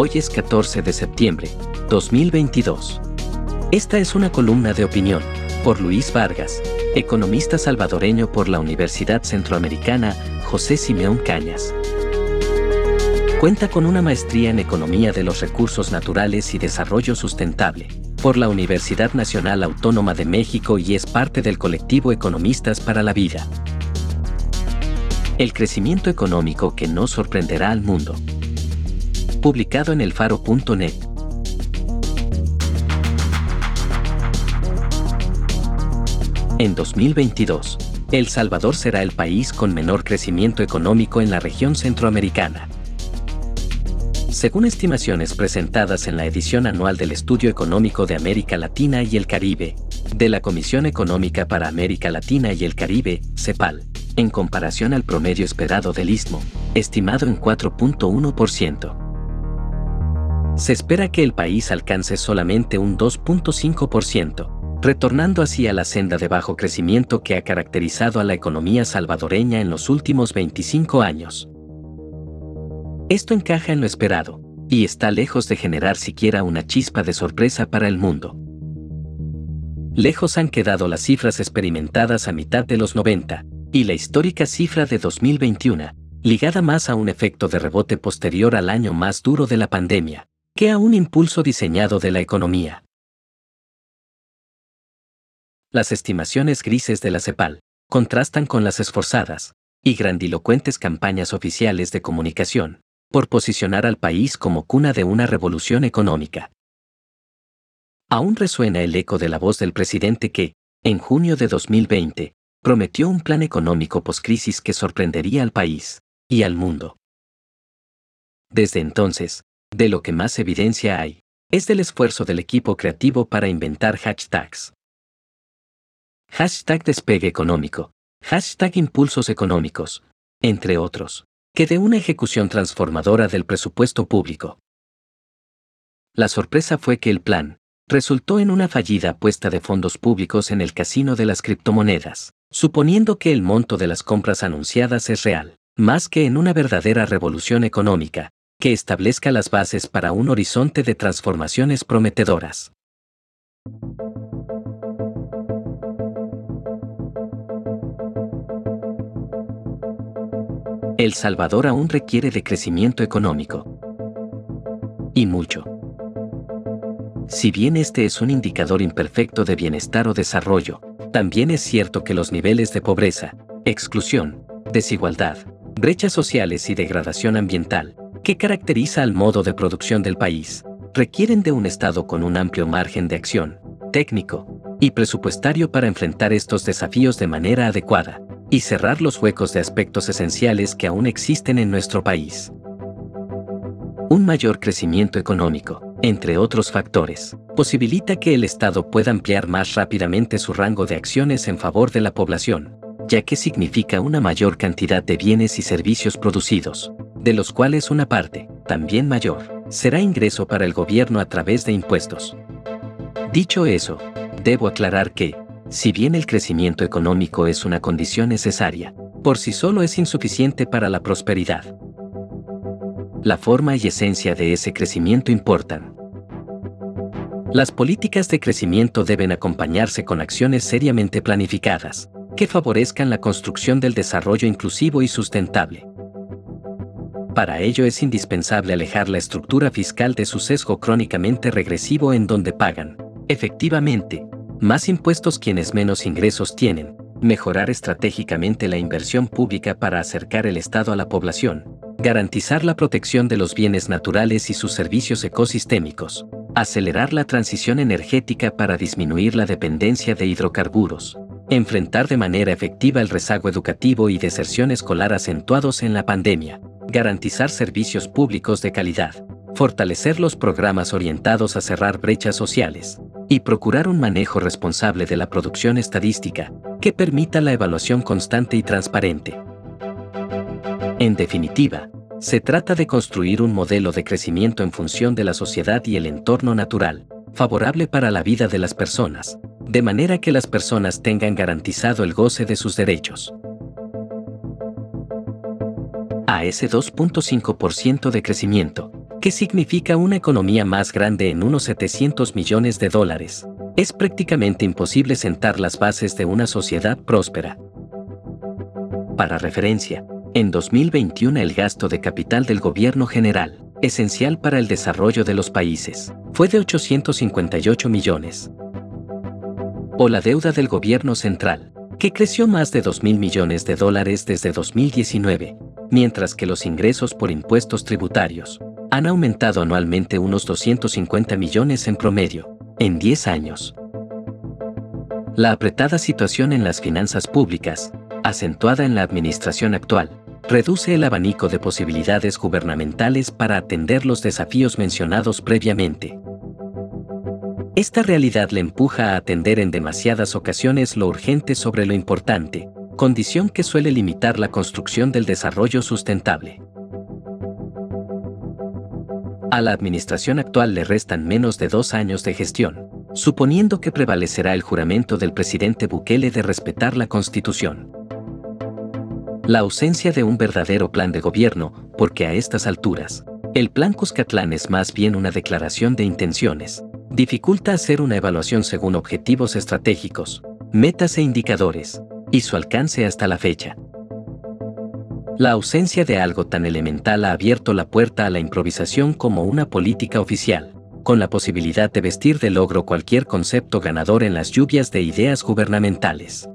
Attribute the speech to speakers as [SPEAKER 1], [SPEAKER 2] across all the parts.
[SPEAKER 1] Hoy es 14 de septiembre, 2022. Esta es una columna de opinión, por Luis Vargas, economista salvadoreño por la Universidad Centroamericana José Simeón Cañas. Cuenta con una maestría en Economía de los Recursos Naturales y Desarrollo Sustentable por la Universidad Nacional Autónoma de México y es parte del colectivo Economistas para la Vida. El crecimiento económico que no sorprenderá al mundo publicado en elfaro.net. En 2022, El Salvador será el país con menor crecimiento económico en la región centroamericana. Según estimaciones presentadas en la edición anual del Estudio Económico de América Latina y el Caribe, de la Comisión Económica para América Latina y el Caribe, CEPAL, en comparación al promedio esperado del istmo, estimado en 4.1% se espera que el país alcance solamente un 2.5%, retornando así a la senda de bajo crecimiento que ha caracterizado a la economía salvadoreña en los últimos 25 años. Esto encaja en lo esperado, y está lejos de generar siquiera una chispa de sorpresa para el mundo. Lejos han quedado las cifras experimentadas a mitad de los 90, y la histórica cifra de 2021, ligada más a un efecto de rebote posterior al año más duro de la pandemia, que a un impulso diseñado de la economía. Las estimaciones grises de la CEPAL contrastan con las esforzadas y grandilocuentes campañas oficiales de comunicación por posicionar al país como cuna de una revolución económica. Aún resuena el eco de la voz del presidente que, en junio de 2020, prometió un plan económico postcrisis que sorprendería al país y al mundo. Desde entonces, de lo que más evidencia hay, es del esfuerzo del equipo creativo para inventar hashtags. Hashtag despegue económico, hashtag impulsos económicos, entre otros, que de una ejecución transformadora del presupuesto público. La sorpresa fue que el plan resultó en una fallida apuesta de fondos públicos en el casino de las criptomonedas, suponiendo que el monto de las compras anunciadas es real, más que en una verdadera revolución económica, que establezca las bases para un horizonte de transformaciones prometedoras. El Salvador aún requiere de crecimiento económico. Y mucho. Si bien este es un indicador imperfecto de bienestar o desarrollo, también es cierto que los niveles de pobreza, exclusión, desigualdad, brechas sociales y degradación ambiental, que caracteriza al modo de producción del país, requieren de un Estado con un amplio margen de acción, técnico y presupuestario para enfrentar estos desafíos de manera adecuada y cerrar los huecos de aspectos esenciales que aún existen en nuestro país. Un mayor crecimiento económico, entre otros factores, posibilita que el Estado pueda ampliar más rápidamente su rango de acciones en favor de la población, ya que significa una mayor cantidad de bienes y servicios producidos, de los cuales una parte, también mayor, será ingreso para el gobierno a través de impuestos. Dicho eso, debo aclarar que, si bien el crecimiento económico es una condición necesaria, por sí solo es insuficiente para la prosperidad. La forma y esencia de ese crecimiento importan. Las políticas de crecimiento deben acompañarse con acciones seriamente planificadas, que favorezcan la construcción del desarrollo inclusivo y sustentable. Para ello es indispensable alejar la estructura fiscal de su sesgo crónicamente regresivo en donde pagan, efectivamente, más impuestos quienes menos ingresos tienen, mejorar estratégicamente la inversión pública para acercar el Estado a la población, garantizar la protección de los bienes naturales y sus servicios ecosistémicos, acelerar la transición energética para disminuir la dependencia de hidrocarburos, enfrentar de manera efectiva el rezago educativo y deserción escolar acentuados en la pandemia, garantizar servicios públicos de calidad, fortalecer los programas orientados a cerrar brechas sociales y procurar un manejo responsable de la producción estadística que permita la evaluación constante y transparente. En definitiva, se trata de construir un modelo de crecimiento en función de la sociedad y el entorno natural, favorable para la vida de las personas, de manera que las personas tengan garantizado el goce de sus derechos. A ese 2.5% de crecimiento, que significa una economía más grande en unos 700 millones de dólares, es prácticamente imposible sentar las bases de una sociedad próspera. Para referencia, en 2021 el gasto de capital del gobierno general, esencial para el desarrollo de los países, fue de 858 millones. O la deuda del gobierno central, que creció más de 2 mil millones de dólares desde 2019, mientras que los ingresos por impuestos tributarios han aumentado anualmente unos 250 millones en promedio, en 10 años. La apretada situación en las finanzas públicas, acentuada en la administración actual, reduce el abanico de posibilidades gubernamentales para atender los desafíos mencionados previamente. Esta realidad le empuja a atender en demasiadas ocasiones lo urgente sobre lo importante, condición que suele limitar la construcción del desarrollo sustentable. A la administración actual le restan menos de dos años de gestión, suponiendo que prevalecerá el juramento del presidente Bukele de respetar la Constitución. La ausencia de un verdadero plan de gobierno, porque a estas alturas, el plan Cuscatlán es más bien una declaración de intenciones, dificulta hacer una evaluación según objetivos estratégicos, metas e indicadores, y su alcance hasta la fecha. La ausencia de algo tan elemental ha abierto la puerta a la improvisación como una política oficial, con la posibilidad de vestir de logro cualquier concepto ganador en las lluvias de ideas gubernamentales.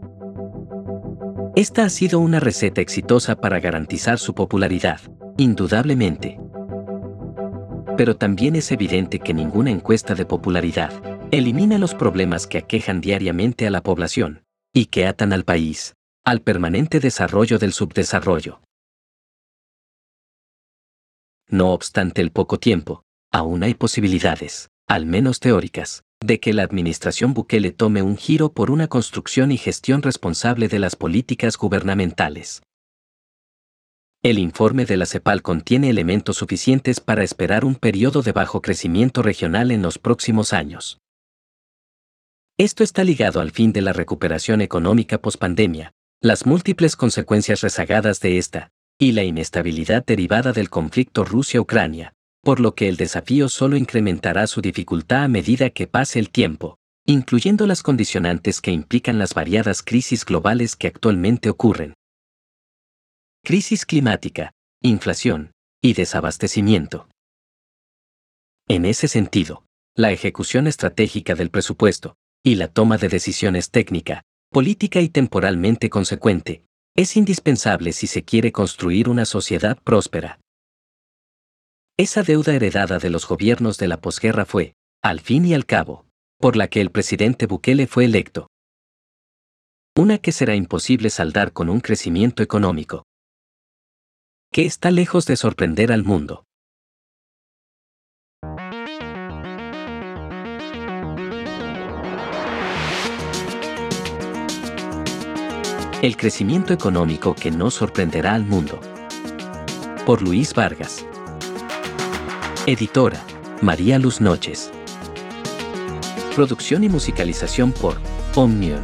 [SPEAKER 1] Esta ha sido una receta exitosa para garantizar su popularidad, indudablemente. Pero también es evidente que ninguna encuesta de popularidad elimina los problemas que aquejan diariamente a la población y que atan al país al permanente desarrollo del subdesarrollo. No obstante el poco tiempo, aún hay posibilidades, al menos teóricas, de que la administración Bukele tome un giro por una construcción y gestión responsable de las políticas gubernamentales. El informe de la CEPAL contiene elementos suficientes para esperar un periodo de bajo crecimiento regional en los próximos años. Esto está ligado al fin de la recuperación económica pospandemia, las múltiples consecuencias rezagadas de esta, y la inestabilidad derivada del conflicto Rusia-Ucrania, por lo que el desafío solo incrementará su dificultad a medida que pase el tiempo, incluyendo las condicionantes que implican las variadas crisis globales que actualmente ocurren. Crisis climática, inflación y desabastecimiento. En ese sentido, la ejecución estratégica del presupuesto y la toma de decisiones técnica, política y temporalmente consecuente es indispensable si se quiere construir una sociedad próspera. Esa deuda heredada de los gobiernos de la posguerra fue, al fin y al cabo, por la que el presidente Bukele fue electo. Una que será imposible saldar con un crecimiento económico. Que está lejos de sorprender al mundo. El crecimiento económico que no sorprenderá al mundo. Por Luis Vargas. Editora, María Luz Noches. Producción y musicalización por Omnium.